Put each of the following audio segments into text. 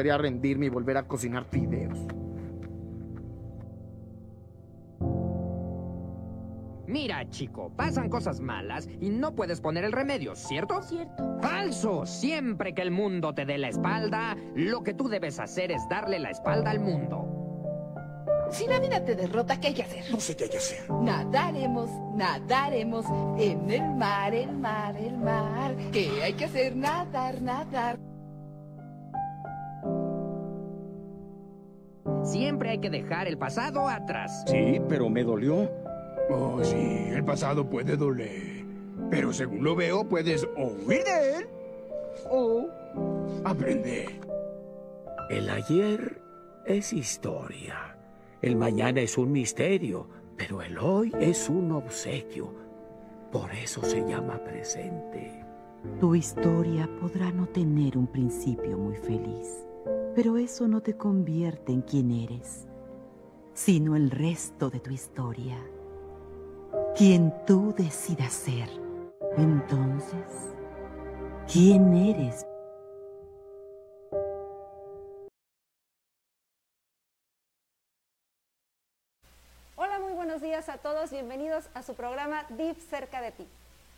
debería rendirme y volver a cocinar fideos. Mira, chico, pasan cosas malas y no puedes poner el remedio, ¿cierto? Cierto. Falso. Siempre que el mundo te dé la espalda, lo que tú debes hacer es darle la espalda al mundo. Si la vida te derrota, ¿qué hay que hacer? No sé qué hay que hacer. Nadaremos, nadaremos en el mar, el mar, el mar. ¿Qué hay que hacer? Nadar, nadar. Siempre hay que dejar el pasado atrás. Sí, pero me dolió. Oh, sí, el pasado puede doler. Pero según lo veo, puedes o huir de él o aprender. El ayer es historia. El mañana es un misterio, pero el hoy es un obsequio. Por eso se llama presente. Tu historia podrá no tener un principio muy feliz, pero eso no te convierte en quien eres, sino el resto de tu historia. Quien tú decidas ser. Entonces, ¿quién eres? Hola, muy buenos días a todos. Bienvenidos a su programa Deep Cerca de ti.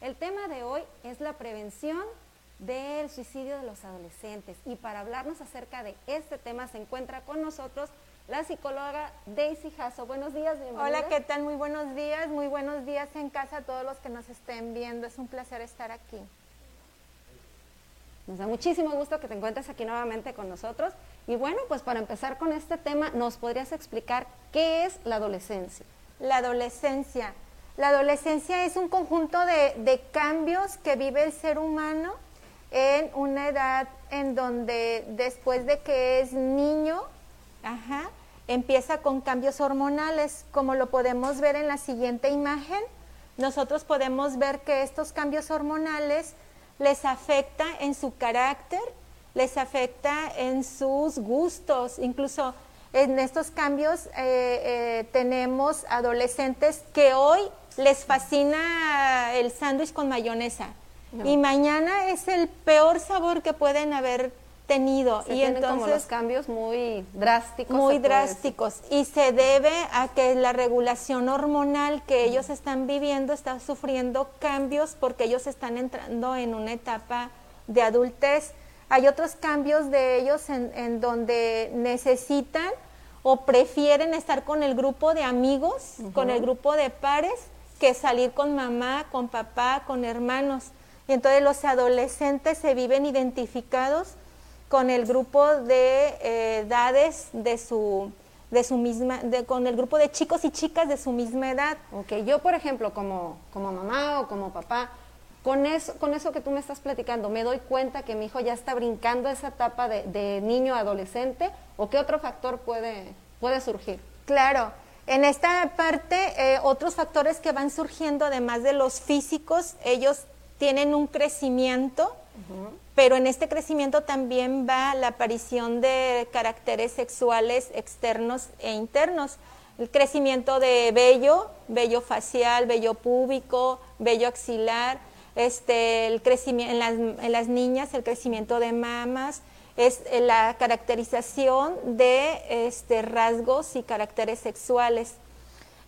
El tema de hoy es la prevención del suicidio de los adolescentes. Y para hablarnos acerca de este tema se encuentra con nosotros la psicóloga Daisy Jasso. Buenos días, bienvenida. Hola, ¿qué tal? Muy buenos días, muy buenos días en casa a todos los que nos estén viendo. Es un placer estar aquí. Nos da muchísimo gusto que te encuentres aquí nuevamente con nosotros. Y bueno, pues para empezar con este tema, ¿nos podrías explicar qué es la adolescencia? La adolescencia. La adolescencia es un conjunto de, de cambios que vive el ser humano en una edad en donde después de que es niño, ajá, empieza con cambios hormonales, como lo podemos ver en la siguiente imagen. Nosotros podemos ver que estos cambios hormonales les afecta en su carácter, les afecta en sus gustos, incluso en estos cambios eh, eh, tenemos adolescentes que hoy les fascina el sándwich con mayonesa No. y mañana es el peor sabor que pueden haber tenido Se y tienen entonces como los cambios muy drásticos. muy decir. drásticos y se debe a que la regulación hormonal que ellos están viviendo está sufriendo cambios porque ellos están entrando en una etapa de adultez. Hay otros cambios de ellos en, en donde necesitan o prefieren estar con el grupo de amigos, con el grupo de pares, que salir con mamá, con papá, con hermanos. Y entonces los adolescentes se viven identificados con el grupo de eh, edades de su de su misma de, con el grupo de chicos y chicas de su misma edad Ok, yo por ejemplo como, como mamá o como papá, con eso, con eso que tú me estás platicando, me doy cuenta que mi hijo ya está brincando esa etapa de, de niño adolescente o qué otro factor puede, puede surgir. claro en esta parte eh, otros factores que van surgiendo además de los físicos ellos tienen un crecimiento pero en este crecimiento también va la aparición de caracteres sexuales externos e internos. El crecimiento de vello, vello facial, vello púbico, vello axilar, este, el crecimiento en las, en las niñas, el crecimiento de mamas, es eh, la caracterización de este, rasgos y caracteres sexuales.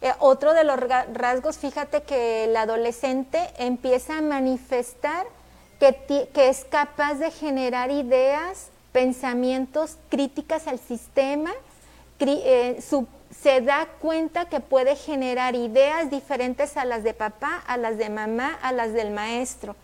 Eh, otro de los ra- rasgos, fíjate que el adolescente empieza a manifestar que, es capaz de generar ideas, pensamientos, críticas al sistema, eh, se da cuenta que puede generar ideas diferentes a las de papá, a las de mamá, a las del maestro.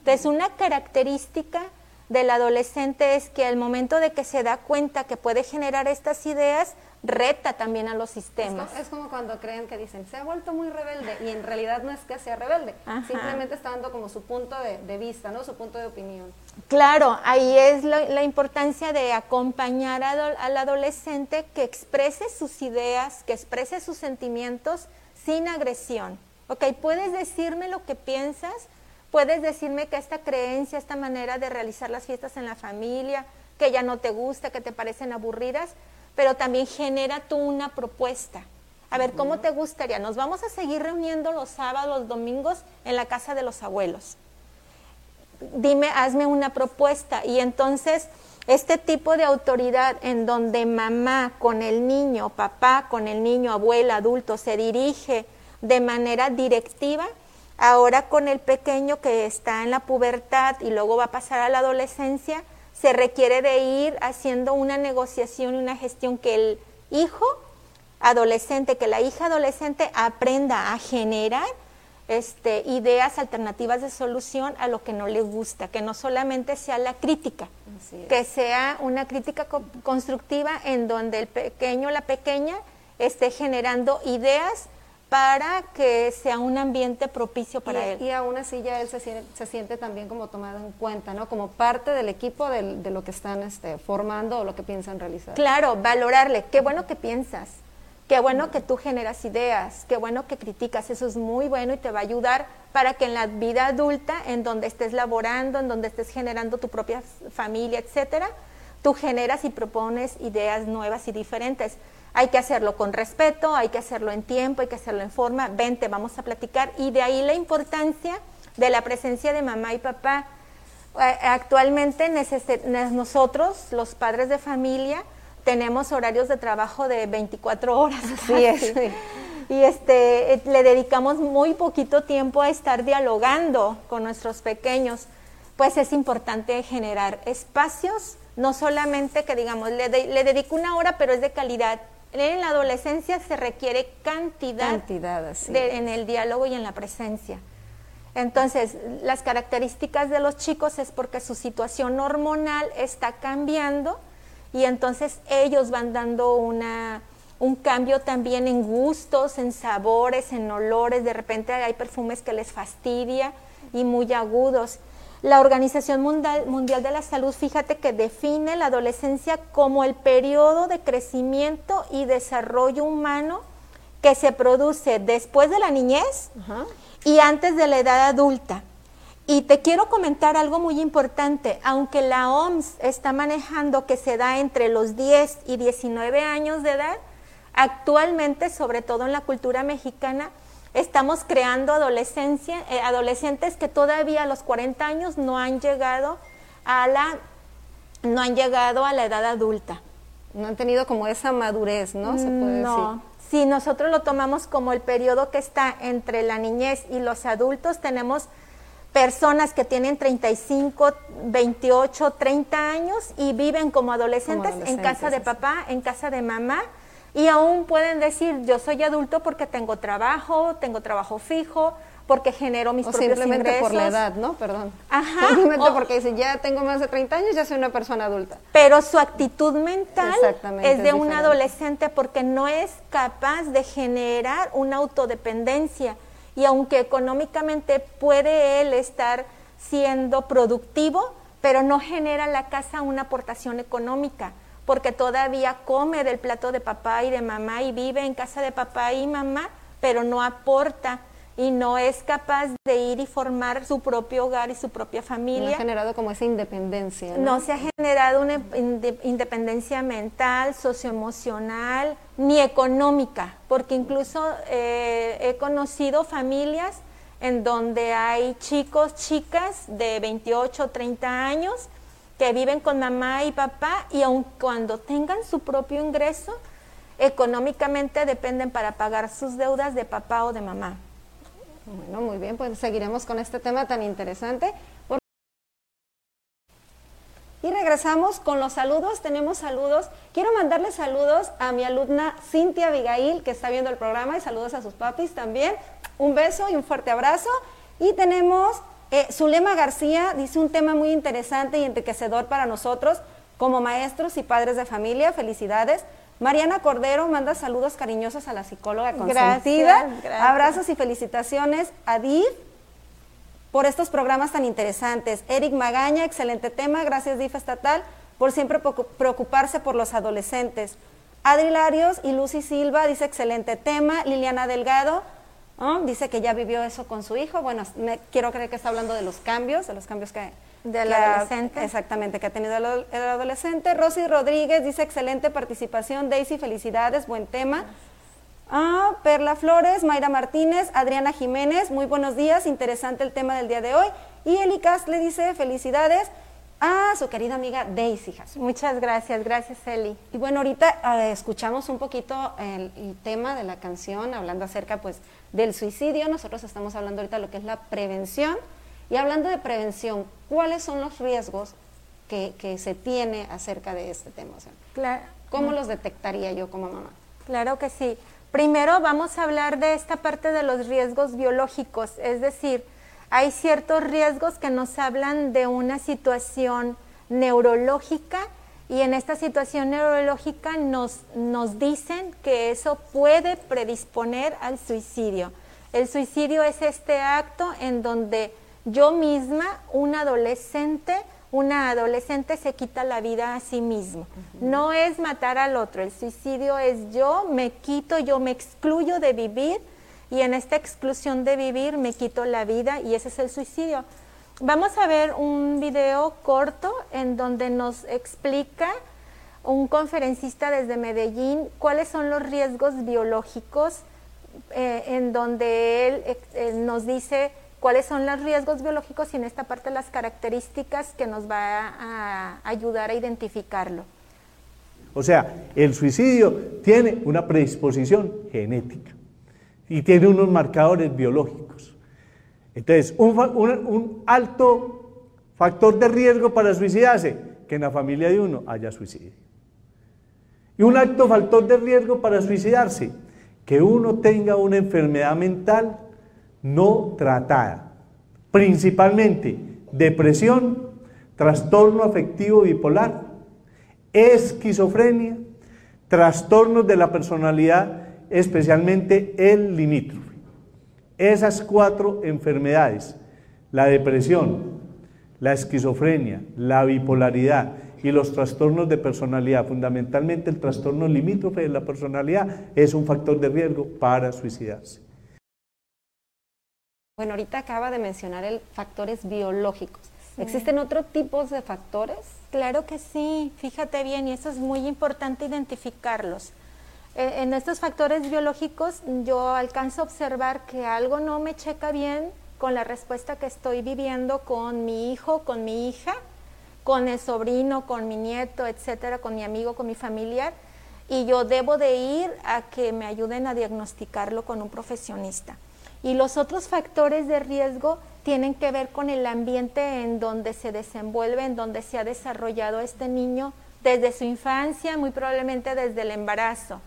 Entonces, una característica del adolescente es que al momento de que se da cuenta que puede generar estas ideas, reta también a los Es sistemas. como, es como cuando creen que dicen, se ha vuelto muy rebelde y en realidad no es que sea rebelde, Ajá. simplemente está dando como su punto de, de vista, ¿no? su punto de opinión. Claro, ahí es la, la importancia de acompañar al adolescente que exprese sus ideas, que exprese sus sentimientos sin agresión. Ok, puedes decirme lo que piensas, puedes decirme que esta creencia, esta manera de realizar las fiestas en la familia, que ya no te gusta, que te parecen aburridas, pero también genera tú una propuesta. A ver, ¿cómo te gustaría? Nos vamos a seguir reuniendo los sábados, los domingos en la casa de los abuelos dime, hazme una propuesta. Y entonces este tipo de autoridad en donde mamá con el niño, papá con el niño, abuela, adulto, se dirige de manera directiva, ahora con el pequeño que está en la pubertad y luego va a pasar a la adolescencia, se requiere de ir haciendo una negociación y una gestión que el hijo adolescente, que la hija adolescente aprenda a generar este, ideas alternativas de solución a lo que no le gusta, que no solamente sea la crítica, que sea una crítica constructiva en donde el pequeño o la pequeña esté generando ideas para que sea un ambiente propicio para él. Y aún así ya él se siente, se siente, también como tomado en cuenta, ¿no? Como parte del equipo de lo que están este, formando o lo que piensan realizar. Claro, valorarle, qué bueno que piensas, qué bueno que tú generas ideas, qué bueno que criticas, eso es muy bueno y te va a ayudar para que en la vida adulta, en donde estés laborando, en donde estés generando tu propia familia, etcétera, tú generas y propones ideas nuevas y diferentes. Hay que hacerlo con respeto, hay que hacerlo en tiempo, hay que hacerlo en forma. Vente, vamos a platicar. Y de ahí la importancia de la presencia de mamá y papá. Eh, actualmente nosotros, los padres de familia, tenemos horarios de trabajo de 24 horas. Sí, es. Y este, eh, le dedicamos muy poquito tiempo a estar dialogando con nuestros pequeños. Pues es importante generar espacios, no solamente que digamos, le, le dedico una hora, pero es de calidad en la adolescencia se requiere cantidad, en el diálogo y en la presencia. Entonces, las características de los chicos es porque su situación hormonal está cambiando y entonces ellos van dando una, un cambio también en gustos, en sabores, en olores. De repente hay perfumes que les fastidia y muy agudos. La Organización Mundial, de la Salud, fíjate que define la adolescencia como el periodo de crecimiento y desarrollo humano que se produce después de la niñez y antes de la edad adulta. Y te quiero comentar algo muy importante, aunque la OMS está manejando que se da entre los 10 y 19 años de edad, actualmente, sobre todo en la cultura mexicana, Estamos creando adolescencia, eh, adolescentes que todavía a los 40 años no han llegado a la no han llegado a la edad adulta. No han tenido como esa madurez, ¿no? Se puede no. Si nosotros lo tomamos como el periodo que está entre la niñez y los adultos, tenemos personas que tienen 35, 28, 30 años y viven como adolescentes en casa de papá, en casa de mamá y aún pueden decir, yo soy adulto porque tengo trabajo, tengo trabajo fijo, porque genero mis o propios simplemente por la edad, ¿no? Perdón. Ajá. Simplemente porque dicen, ya tengo más de 30 años, ya soy una persona adulta. Pero su actitud mental es de un adolescente porque no es capaz de generar una autodependencia. Y aunque económicamente puede él estar siendo productivo, pero no genera la casa una aportación económica porque todavía come del plato de papá y de mamá y vive en casa de papá y mamá, pero no aporta y no es capaz de ir y formar su propio hogar y su propia familia. No ha generado como esa independencia. No, se ha generado una independencia mental, socioemocional, ni económica, porque incluso eh, he conocido familias en donde hay chicos, chicas de 28 o 30 años que viven con mamá y papá y aun cuando tengan su propio ingreso, económicamente dependen para pagar sus deudas de papá o de mamá. Bueno, muy bien, pues seguiremos con este tema tan interesante. Y regresamos con los saludos. Tenemos saludos. Quiero mandarle saludos a mi alumna Cintia Abigail, que está viendo el programa, y saludos a sus papis también. Un beso y un fuerte abrazo. Y tenemos eh, Zulema García dice un tema muy interesante y enriquecedor para nosotros como maestros y padres de familia. Felicidades. Mariana Cordero manda saludos cariñosos a la psicóloga consentida. Gracias, Abrazos y felicitaciones a DIF por estos programas tan interesantes. Eric Magaña, excelente tema. Gracias DIF Estatal por siempre preocuparse por los adolescentes. Adri Larios y Lucy Silva dice excelente tema. Liliana Delgado, Dice que ya vivió eso con su hijo. Bueno, quiero creer que está hablando de los cambios, de los cambios que... Del adolescente. exactamente, que ha tenido el, adolescente. Rosy Rodríguez dice, excelente participación. Daisy, felicidades, buen tema. Ah, Perla Flores, Mayra Martínez, Adriana Jiménez, muy buenos días, interesante el tema del día de hoy. Y Eli le dice, felicidades. a su querida amiga Daisy. Muchas gracias, gracias Eli. Y bueno, ahorita eh, escuchamos un poquito el, el, tema de la canción, hablando acerca pues del suicidio. Nosotros estamos hablando ahorita de lo que es la prevención. Y hablando de prevención, ¿cuáles son los riesgos que, que se tiene acerca de este tema? O sea, Claro. ¿Cómo los detectaría yo como mamá? Claro que sí. Primero vamos a hablar de esta parte de los riesgos biológicos, es decir, hay ciertos riesgos que nos hablan de una situación neurológica y en esta situación neurológica nos, nos dicen que eso puede predisponer al suicidio. El suicidio es este acto en donde yo misma, un adolescente, una adolescente se quita la vida a sí mismo. No es matar al otro, el suicidio es yo me quito, yo me excluyo de vivir y en esta exclusión de vivir me quito la vida y ese es el suicidio. Vamos a ver un video corto en donde nos explica un conferencista desde Medellín cuáles son los riesgos biológicos, eh, en donde él eh, nos dice cuáles son los riesgos biológicos y en esta parte las características que nos va a ayudar a identificarlo. O sea, el suicidio tiene una predisposición genética y tiene unos marcadores biológicos. Entonces, un, alto factor de riesgo para suicidarse, que en la familia de uno haya suicidio. Y un alto factor de riesgo para suicidarse, que uno tenga una enfermedad mental no tratada, principalmente depresión, trastorno afectivo bipolar, esquizofrenia, trastornos de la personalidad, especialmente el limítrofe. Esas cuatro enfermedades, la depresión, la esquizofrenia, la bipolaridad y los trastornos de personalidad, fundamentalmente el trastorno limítrofe de la personalidad, es un factor de riesgo para suicidarse. Bueno, ahorita acaba de mencionar el factores biológicos. Sí. ¿Existen otros tipos de factores? Claro que sí, fíjate bien, y eso es muy importante identificarlos. Eh, en estos factores biológicos yo alcanzo a observar que algo no me checa bien con la respuesta que estoy viviendo con mi hijo, con mi hija, con el sobrino, con mi nieto, etcétera, con mi amigo, con mi familiar, y yo debo de ir a que me ayuden a diagnosticarlo con un profesionista. Y los otros factores de riesgo tienen que ver con el ambiente en donde se desenvuelve, en donde se ha desarrollado este niño desde su infancia, muy probablemente desde el embarazo.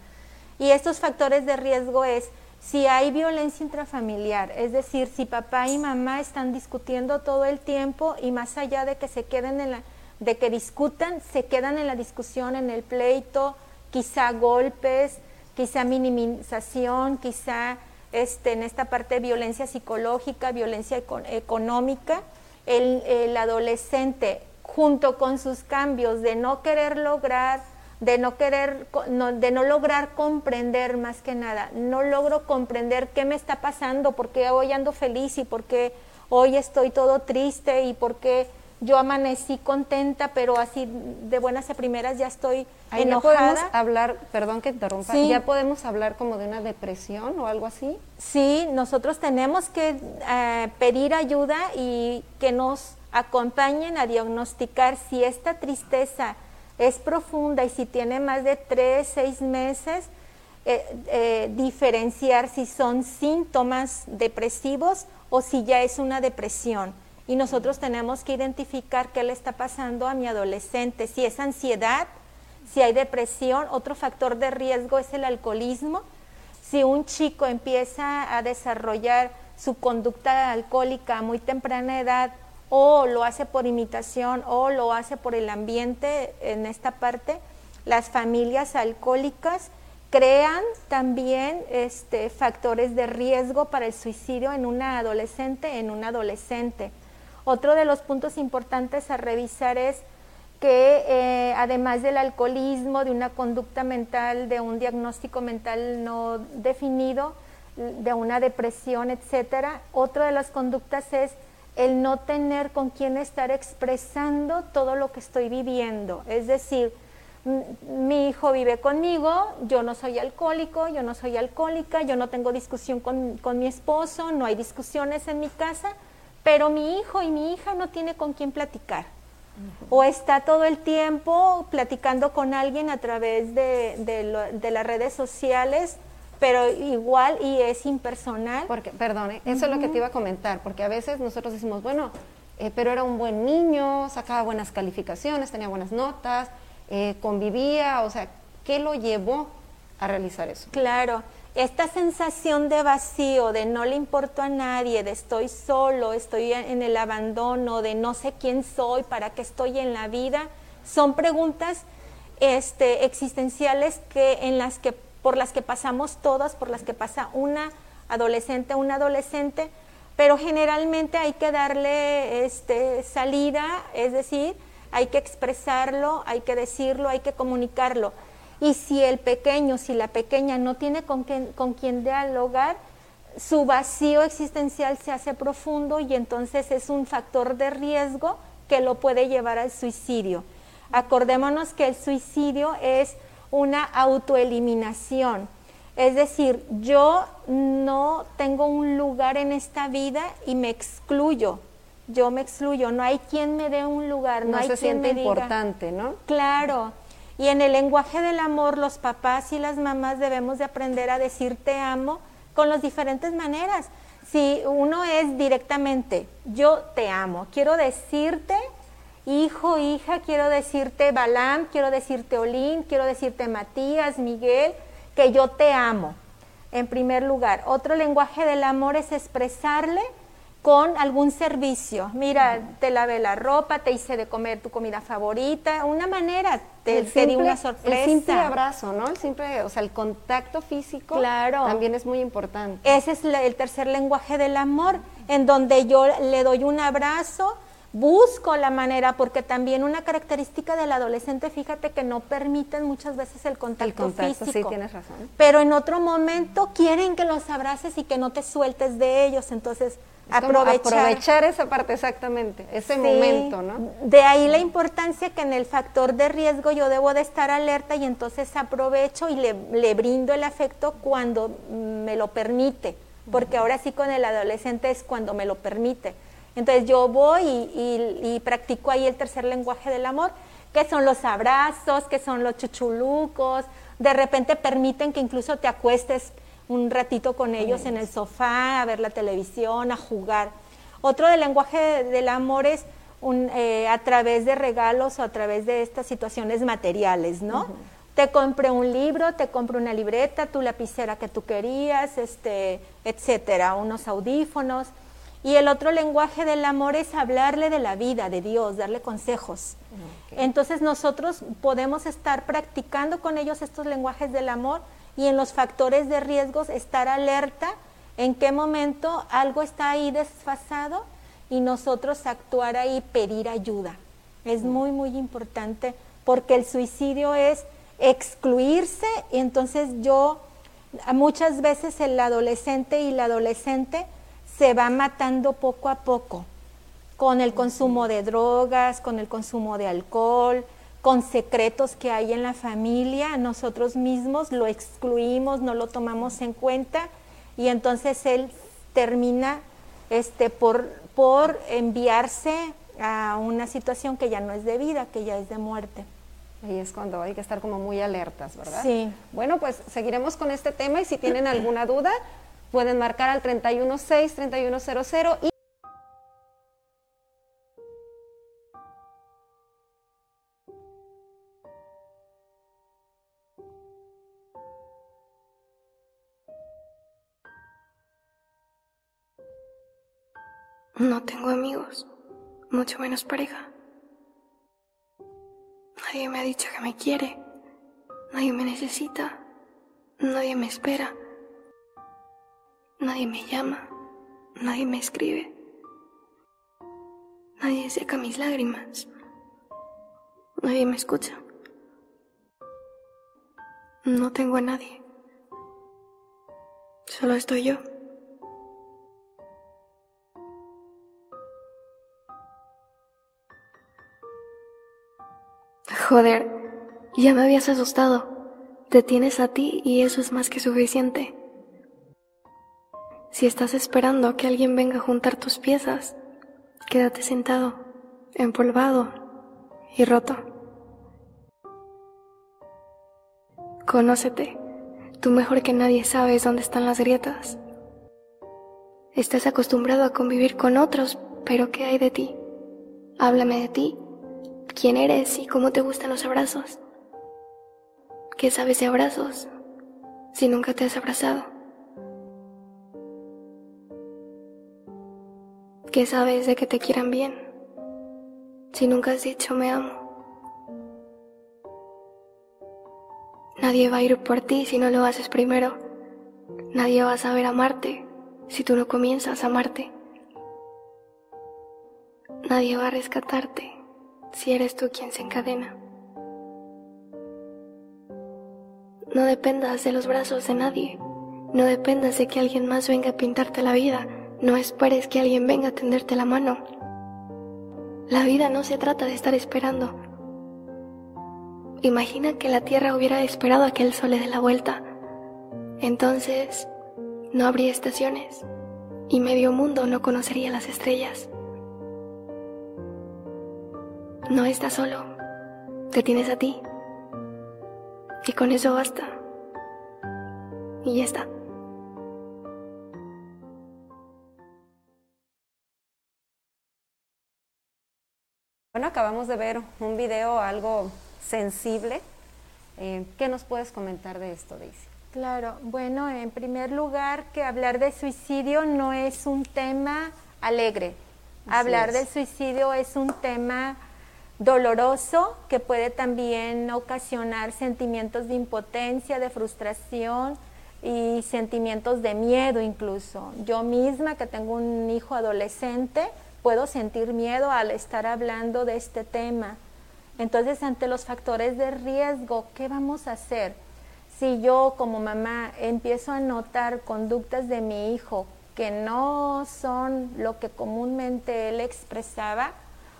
Y estos factores de riesgo es si hay violencia intrafamiliar, es decir, si papá y mamá están discutiendo todo el tiempo y más allá de que se queden en la, de que discutan, se quedan en la discusión, en el pleito, quizá golpes, quizá minimización, quizá este, en esta parte violencia psicológica, violencia econ económica, el, el, adolescente junto con sus cambios de no querer lograr, de no querer, no, de no lograr comprender más que nada, no logro comprender qué me está pasando, por qué hoy ando feliz y por qué hoy estoy todo triste y por qué yo amanecí contenta, pero así de buenas a primeras ya estoy Ahí enojada. Ya podemos hablar, perdón que interrumpa, Sí. ya podemos hablar como de una depresión o algo así. Sí, nosotros tenemos que eh, pedir ayuda y que nos acompañen a diagnosticar si esta tristeza es profunda y si tiene más de tres, seis meses, eh, eh, diferenciar si son síntomas depresivos o si ya es una depresión. Y nosotros tenemos que identificar qué le está pasando a mi adolescente, si es ansiedad, si hay depresión, otro factor de riesgo es el alcoholismo. Si un chico empieza a desarrollar su conducta alcohólica a muy temprana edad, o lo hace por imitación, o lo hace por el ambiente en esta parte, las familias alcohólicas crean también este, factores de riesgo para el suicidio en una adolescente, en un adolescente. Otro de los puntos importantes a revisar es que eh, además del alcoholismo, de una conducta mental, de un diagnóstico mental no definido, de una depresión, etcétera, otra de las conductas es el no tener con quién estar expresando todo lo que estoy viviendo. Es decir, mi hijo vive conmigo, yo no soy alcohólico, yo no soy alcohólica, yo no tengo discusión con, con mi esposo, no hay discusiones en mi casa, pero mi hijo y mi hija no tiene con quién platicar. o está todo el tiempo platicando con alguien a través de, de lo- de las redes sociales, pero igual y es impersonal. Porque, perdone, eso es lo que te iba a comentar, porque a veces nosotros decimos, bueno, eh, pero era un buen niño, sacaba buenas calificaciones, tenía buenas notas, eh, convivía, o sea, ¿qué lo llevó a realizar eso? Claro, esta sensación de vacío, de no le importo a nadie, de estoy solo, estoy en el abandono, de no sé quién soy, para qué estoy en la vida, son preguntas este, existenciales que, en las que, por las que pasamos todas, por las que pasa una adolescente, un adolescente, pero generalmente hay que darle este, salida, es decir, hay que expresarlo, hay que decirlo, hay que comunicarlo. Y si el pequeño, si la pequeña no tiene con, quien- con quien dialogar, su vacío existencial se hace profundo y entonces es un factor de riesgo que lo puede llevar al suicidio. Acordémonos que el suicidio es una autoeliminación. Es decir, yo no tengo un lugar en esta vida y me excluyo. Yo me excluyo, no hay quien me dé un lugar, no, No hay se quien siente me diga. importante, ¿no? Claro. Y en el lenguaje del amor, los papás y las mamás debemos de aprender a decir te amo con las diferentes maneras. Si uno es directamente, yo te amo, quiero decirte, hijo, hija, quiero decirte Balam, quiero decirte Olín, quiero decirte Matías, Miguel, que yo te amo, en primer lugar. Otro lenguaje del amor es expresarle con algún servicio. Mira, te lavé la ropa, te hice de comer tu comida favorita, una manera, te, El te di una sorpresa. El simple abrazo, ¿no? El simple, o sea, el contacto físico Claro. también es muy importante. Ese es la- el tercer lenguaje del amor, en donde yo le doy un abrazo, busco la manera, porque también una característica del adolescente, fíjate que no permiten muchas veces el contacto, El contacto, sí, físico. tienes razón. Pero en otro momento quieren que los abraces y que no te sueltes de ellos, entonces Es aprovechar. aprovechar esa parte exactamente, ese Sí. momento, ¿no? De ahí la importancia que en el factor de riesgo yo debo de estar alerta y entonces aprovecho y le, le brindo el afecto cuando me lo permite, porque ahora sí con el adolescente es cuando me lo permite. Entonces yo voy y, y- y practico ahí el tercer lenguaje del amor, que son los abrazos, que son los chuchulucos, de repente permiten que incluso te acuestes un ratito con ellos en el sofá, a ver la televisión, a jugar. Otro del lenguaje del amor es un, eh, a través de regalos o a través de estas situaciones materiales, ¿no? Te compré un libro, te compré una libreta, tu lapicera que tú querías, este, etcétera, unos audífonos. Y el otro lenguaje del amor es hablarle de la vida, de Dios, darle consejos. Entonces nosotros podemos estar practicando con ellos estos lenguajes del amor y en los factores de riesgos estar alerta en qué momento algo está ahí desfasado y nosotros actuar ahí, pedir ayuda. Es muy, muy importante porque el suicidio es excluirse y entonces yo, muchas veces el adolescente y la adolescente se va matando poco a poco con el consumo de drogas, con el consumo de alcohol, con secretos que hay en la familia, nosotros mismos lo excluimos, no lo tomamos en cuenta y entonces él termina este, por, por enviarse a una situación que ya no es de vida, que ya es de muerte. Ahí es cuando hay que estar como muy alertas, ¿verdad? Sí. Bueno, pues seguiremos con este tema y si tienen alguna duda, pueden marcar al 316-3100 y No tengo amigos, mucho menos pareja. Nadie me ha dicho que me quiere. Nadie me necesita. Nadie me espera. Nadie me llama. Nadie me escribe. Nadie seca mis lágrimas. Nadie me escucha. No tengo a nadie. Solo estoy yo. Joder, ya me habías asustado. Te tienes a ti y eso es más que suficiente. Si estás esperando a que alguien venga a juntar tus piezas, quédate sentado, empolvado, y roto. Conócete. Tú mejor que nadie sabes dónde están las grietas. Estás acostumbrado a convivir con otros, pero ¿qué hay de ti? Háblame de ti. ¿Quién eres y cómo te gustan los abrazos? ¿Qué sabes de abrazos si nunca te has abrazado? ¿Qué sabes de que te quieran bien si nunca has dicho me amo? Nadie va a ir por ti si no lo haces primero. Nadie va a saber amarte si tú no comienzas a amarte. Nadie va a rescatarte si eres tú quien se encadena. No dependas de los brazos de nadie. No dependas de que alguien más venga a pintarte la vida. No esperes que alguien venga a tenderte la mano. La vida no se trata de estar esperando. Imagina que la Tierra hubiera esperado a que el Sol le dé la vuelta. Entonces, no habría estaciones y medio mundo no conocería las estrellas. No estás solo, te tienes a ti. Y con eso basta. Y ya está. Bueno, acabamos de ver un video algo sensible. Eh, ¿Qué nos puedes comentar de esto, Daisy? Claro, bueno, en primer lugar que hablar de suicidio no es un tema alegre. Así hablar es. del suicidio es un tema doloroso que puede también ocasionar sentimientos de impotencia, de frustración y sentimientos de miedo incluso. Yo misma que tengo un hijo adolescente puedo sentir miedo al estar hablando de este tema. Entonces, ante los factores de riesgo, ¿qué vamos a hacer? Si yo como mamá empiezo a notar conductas de mi hijo que no son lo que comúnmente él expresaba,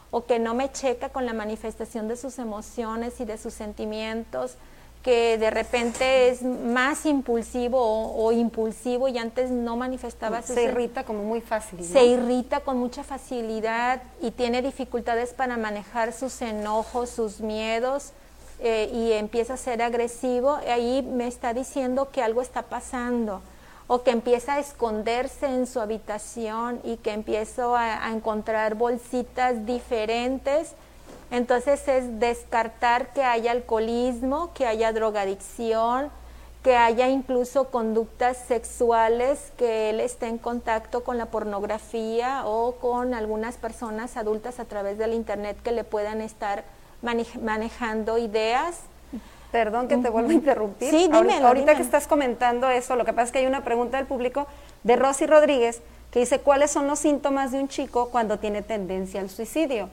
o que no me checa con la manifestación de sus emociones y de sus sentimientos, que de repente es más impulsivo o, o impulsivo y antes no manifestaba sus Se irrita como muy fácil. ¿no? se irrita con mucha facilidad y tiene dificultades para manejar sus enojos, sus miedos eh, y empieza a ser agresivo, ahí me está diciendo que algo está pasando o que empieza a esconderse en su habitación y que empiezo a, a encontrar bolsitas diferentes. Entonces es descartar que haya alcoholismo, que haya drogadicción, que haya incluso conductas sexuales, que él esté en contacto con la pornografía o con algunas personas adultas a través del Internet que le puedan estar mane- manejando ideas. Perdón que te vuelvo a interrumpir. Sí, Ahorita- dímelo, Ahorita dímelo. que estás comentando eso, lo que pasa es que hay una pregunta del público de Rosy Rodríguez que dice, ¿cuáles son los síntomas de un chico cuando tiene tendencia al suicidio?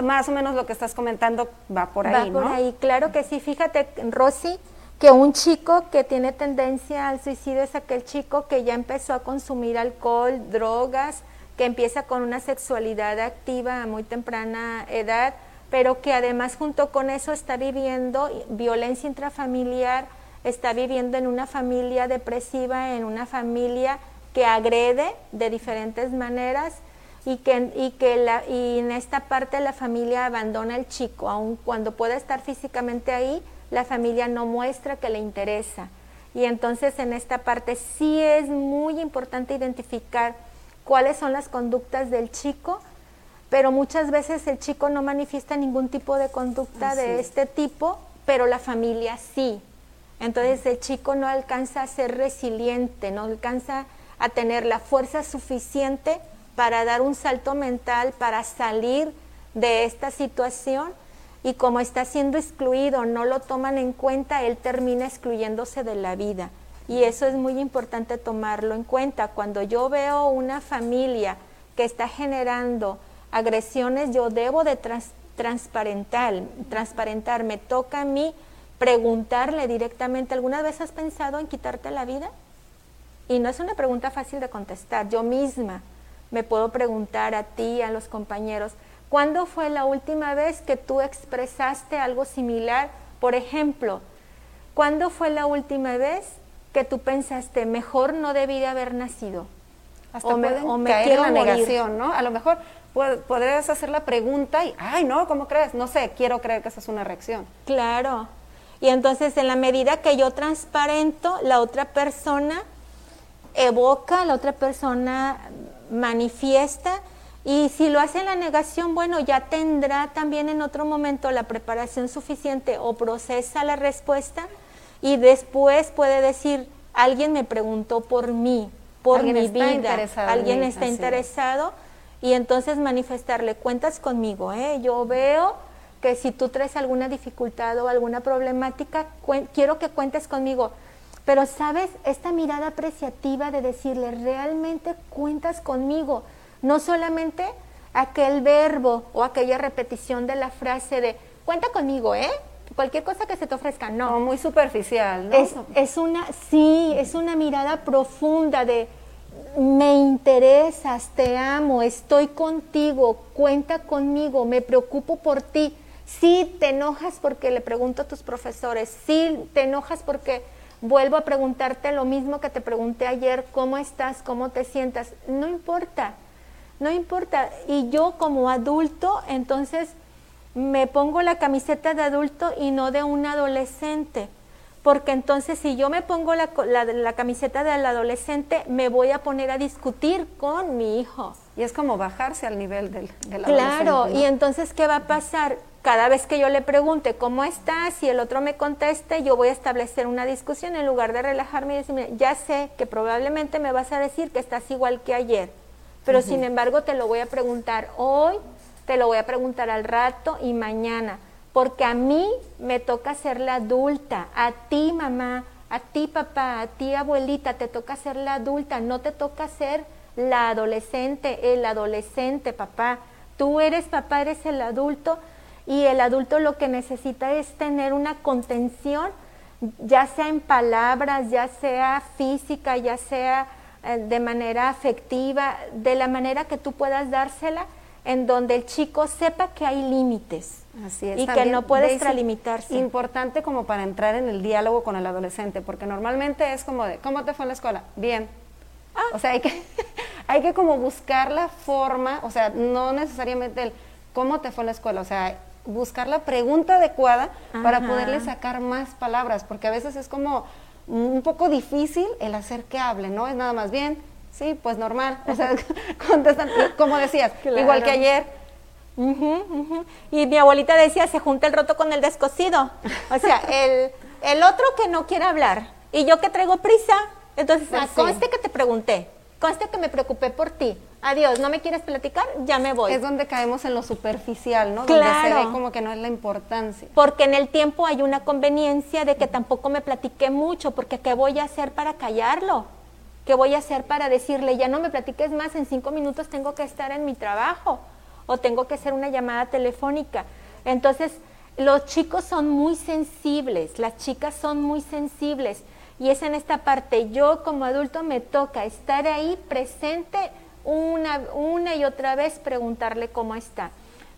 Más o menos lo que estás comentando va por ahí, Va por ¿no? ahí, claro que sí. Fíjate, Rosy, que un chico que tiene tendencia al suicidio es aquel chico que ya empezó a consumir alcohol, drogas, que empieza con una sexualidad activa a muy temprana edad, pero que además junto con eso está viviendo violencia intrafamiliar, está viviendo en una familia depresiva, en una familia que agrede de diferentes maneras y que, y que la, y en esta parte la familia abandona al chico, aun cuando pueda estar físicamente ahí, la familia no muestra que le interesa. Y entonces en esta parte sí es muy importante identificar cuáles son las conductas del chico, pero muchas veces el chico no manifiesta ningún tipo de conducta Así de es. este tipo, pero la familia sí. Entonces el chico no alcanza a ser resiliente, no alcanza a tener la fuerza suficiente para dar un salto mental, para salir de esta situación y como está siendo excluido, no lo toman en cuenta, él termina excluyéndose de la vida. Y eso es muy importante tomarlo en cuenta. Cuando yo veo una familia que está generando agresiones, yo debo de trans- transparentar, transparentar. Me toca a mí preguntarle directamente, ¿alguna vez has pensado en quitarte la vida? Y no es una pregunta fácil de contestar. Yo misma me puedo preguntar a ti, a los compañeros, ¿cuándo fue la última vez que tú expresaste algo similar? Por ejemplo, ¿cuándo fue la última vez que tú pensaste, mejor no debí de haber nacido? Hasta o me- o me caer quiero en la morir. negación, ¿no? A lo mejor podrías hacer la pregunta y, ay, no, ¿cómo crees? No sé, quiero creer que esa es una reacción. Claro. Y entonces en la medida que yo transparento, la otra persona evoca, la otra persona manifiesta y si lo hace en la negación, bueno, ya tendrá también en otro momento la preparación suficiente o procesa la respuesta y después puede decir, alguien me preguntó por mí, por mi vida, alguien está interesado y entonces manifestarle, cuentas conmigo, ¿eh? yo veo que si tú traes alguna dificultad o alguna problemática, quiero que cuentes conmigo. Pero sabes, esta mirada apreciativa de decirle, realmente cuentas conmigo, no solamente aquel verbo o aquella repetición de la frase de, cuenta conmigo, ¿eh? Cualquier cosa que se te ofrezca, no. muy superficial, ¿no? Es, es una, sí, es una mirada profunda de, me interesas, te amo, estoy contigo, cuenta conmigo, me preocupo por ti. Sí te enojas porque le pregunto a tus profesores, sí te enojas porque vuelvo a preguntarte lo mismo que te pregunté ayer, ¿cómo estás? ¿Cómo te sientas? No importa, no importa. Y yo como adulto, entonces me pongo la camiseta de adulto y no de un adolescente porque entonces si yo me pongo la, la, camiseta del adolescente, me voy a poner a discutir con mi hijo. Y es como bajarse al nivel del, del Claro, y entonces, ¿qué va a pasar? Cada vez que yo le pregunte cómo estás y el otro me conteste, yo voy a establecer una discusión en lugar de relajarme y decirme, ya sé que probablemente me vas a decir que estás igual que ayer, pero sin embargo te lo voy a preguntar hoy, te lo voy a preguntar al rato y mañana porque a mí me toca ser la adulta, a ti mamá, a ti papá, a ti abuelita, te toca ser la adulta, no te toca ser la adolescente, el adolescente, papá. Tú eres papá, eres el adulto y el adulto lo que necesita es tener una contención, ya sea en palabras, ya sea física, ya sea eh, de manera afectiva, de la manera que tú puedas dársela, en donde el chico sepa que hay límites Así es. Y que no puede extralimitarse. Importante como para entrar en el diálogo con el adolescente, porque normalmente es como de, ¿cómo te fue en la escuela? Bien. Ah. O sea, hay que, hay que como buscar la forma, o sea, no necesariamente el cómo te fue en la escuela, o sea, buscar la pregunta adecuada para poderle sacar más palabras, porque a veces es como un poco difícil el hacer que hable, ¿no? Es nada más bien, sí, pues normal, o sea, contestan, como decías, igual que ayer, y mi abuelita decía, se junta el roto con el descosido. O sea, el, el otro que no quiere hablar y yo que traigo prisa. Entonces, pues conste que te pregunté, conste que me preocupé por ti. Adiós, ¿no me quieres platicar? Ya me voy. Es donde caemos en lo superficial, ¿no? Donde se ve como que no es la importancia. Porque en el tiempo hay una conveniencia de que tampoco me platiqué mucho, porque ¿qué voy a hacer para callarlo? ¿Qué voy a hacer para decirle, ya no me platiques más, en cinco minutos tengo que estar en mi trabajo? o tengo que hacer una llamada telefónica. Entonces, los chicos son muy sensibles, las chicas son muy sensibles y es en esta parte, yo como adulto me toca estar ahí presente una, una y otra vez, preguntarle cómo está.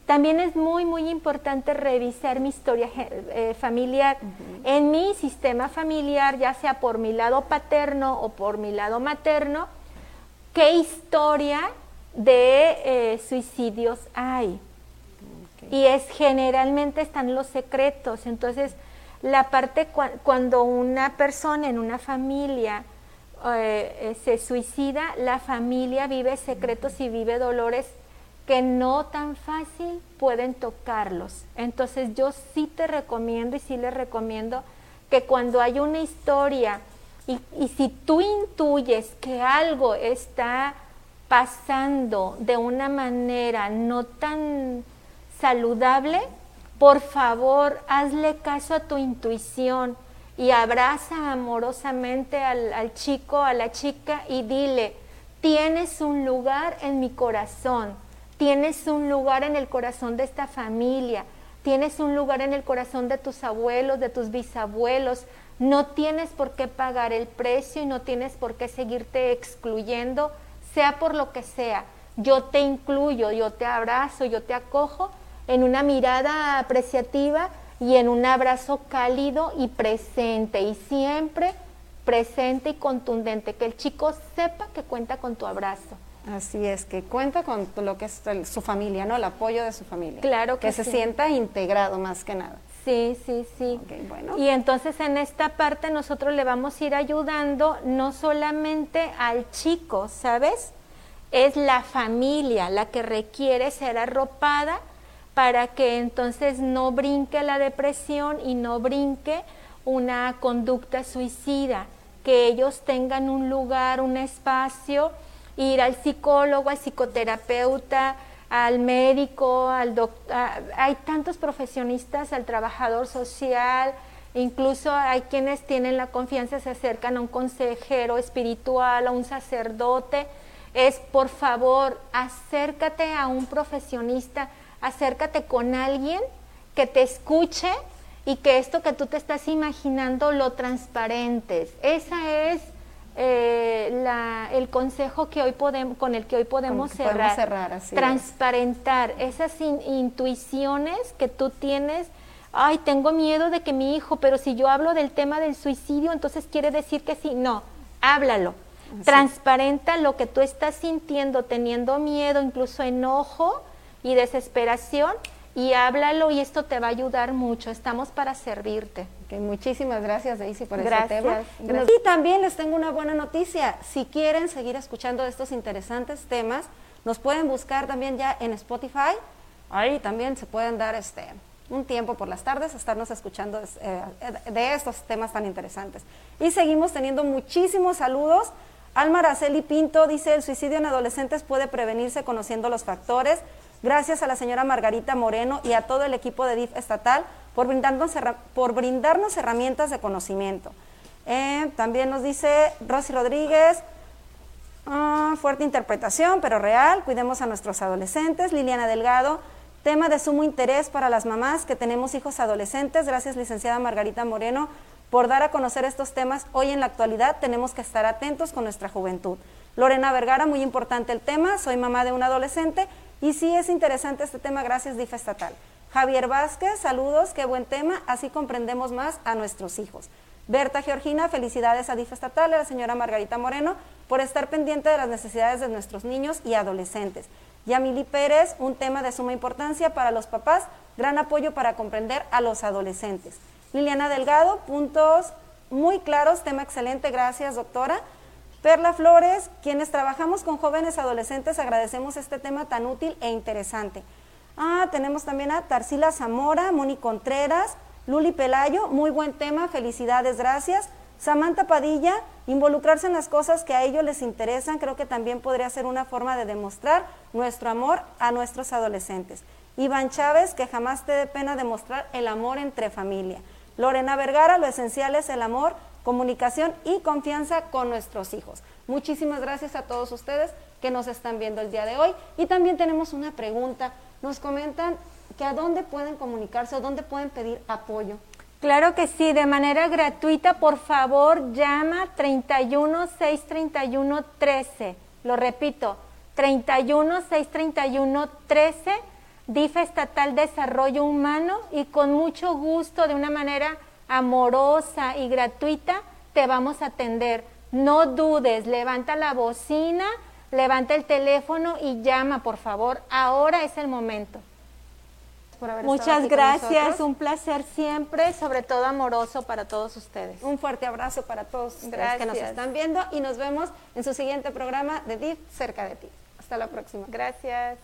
También es muy, muy importante revisar mi historia eh, familiar. En mi sistema familiar, ya sea por mi lado paterno o por mi lado materno, ¿qué historia de eh, suicidios hay. Y es generalmente están los secretos. Entonces, la parte cuando una persona en una familia eh, eh, se suicida, la familia vive secretos y vive dolores que no tan fácil pueden tocarlos. Entonces yo sí te recomiendo y sí les recomiendo que cuando hay una historia y, y si tú intuyes que algo está pasando de una manera no tan saludable, por favor, hazle caso a tu intuición y abraza amorosamente al, chico, a la chica y dile, tienes un lugar en mi corazón, tienes un lugar en el corazón de esta familia, tienes un lugar en el corazón de tus abuelos, de tus bisabuelos, no tienes por qué pagar el precio y no tienes por qué seguirte excluyendo sea por lo que sea, yo te incluyo, yo te abrazo, yo te acojo en una mirada apreciativa y en un abrazo cálido y presente y siempre presente y contundente, que el chico sepa que cuenta con tu abrazo Así es, que cuenta con lo que es el- su familia, ¿no? El apoyo de su familia. Claro que Que se sí. sienta integrado más que nada. Sí, sí, sí. Bueno. Y entonces en esta parte nosotros le vamos a ir ayudando no solamente al chico, ¿sabes? Es la familia la que requiere ser arropada para que entonces no brinque la depresión y no brinque una conducta suicida, que ellos tengan un lugar, un espacio, ir al psicólogo, al psicoterapeuta, al médico, al doctor, hay tantos profesionistas, al trabajador social, incluso hay quienes tienen la confianza, se acercan a un consejero espiritual, a un sacerdote, es por favor, acércate a un profesionista, acércate con alguien que te escuche y que esto que tú te estás imaginando lo transparentes. Esa es eh, la- el consejo que hoy podemos, con el que hoy podemos que podemos cerrar. cerrar, así es. transparentar esas in- intuiciones que tú tienes. Ay, tengo miedo de que mi hijo, pero si yo hablo del tema del suicidio, entonces quiere decir que sí. No, háblalo. Transparenta lo que tú estás sintiendo, teniendo miedo, incluso enojo y desesperación, y háblalo y esto te va a ayudar mucho. Estamos para servirte. Muchísimas gracias, Daisy, por Gracias, este tema. gracias. Y también les tengo una buena noticia. Si quieren seguir escuchando estos interesantes temas, nos pueden buscar también ya en Spotify. Ahí también se pueden dar este un tiempo por las tardes a estarnos escuchando eh, de estos temas tan interesantes. Y seguimos teniendo muchísimos saludos. Alma Araceli Pinto dice, el suicidio en adolescentes puede prevenirse conociendo los factores. Gracias a la señora Margarita Moreno y a todo el equipo de DIF estatal por brindarnos, por brindarnos herramientas de conocimiento. Eh, también nos dice Rosy Rodríguez, ah, fuerte interpretación, pero real, cuidemos a nuestros adolescentes. Liliana Delgado, tema de sumo interés para las mamás que tenemos hijos adolescentes. Gracias, licenciada Margarita Moreno, por dar a conocer estos temas. Hoy en la actualidad tenemos que estar atentos con nuestra juventud. Lorena Vergara, muy importante el tema, soy mamá de un adolescente y sí es interesante este tema, gracias DIF estatal. Javier Vázquez, saludos, qué buen tema, así comprendemos más a nuestros hijos. Berta Georgina, felicidades a DIF estatal, a la señora Margarita Moreno, por estar pendiente de las necesidades de nuestros niños y adolescentes. Yamili Pérez, un tema de suma importancia para los papás, gran apoyo para comprender a los adolescentes. Liliana Delgado, puntos muy claros, tema excelente, gracias doctora. Perla Flores, quienes trabajamos con jóvenes adolescentes, agradecemos este tema tan útil e interesante. Ah, tenemos también a Tarsila Zamora, Moni Contreras, Luli Pelayo, muy buen tema, felicidades, gracias. Samantha Padilla, involucrarse en las cosas que a ellos les interesan, creo que también podría ser una forma de demostrar nuestro amor a nuestros adolescentes. Iván Chávez, que jamás te dé pena demostrar el amor entre familia. Lorena Vergara, lo esencial es el amor, comunicación y confianza con nuestros hijos. Muchísimas gracias a todos ustedes que nos están viendo el día de hoy. Y también tenemos una pregunta. Nos comentan que a dónde pueden comunicarse o dónde pueden pedir apoyo. Claro que sí, de manera gratuita, por favor, llama 31 631 13. Lo repito, 31 631 13, DIF Estatal Desarrollo Humano y con mucho gusto, de una manera amorosa y gratuita, te vamos a atender. No dudes, levanta la bocina, levanta el teléfono y llama, por favor. Ahora es el momento. Muchas gracias, un placer siempre, sobre todo amoroso para todos ustedes. Un fuerte abrazo para todos ustedes que nos Gracias. están viendo y nos vemos en su siguiente programa de DIF cerca de ti. Hasta la próxima. Gracias.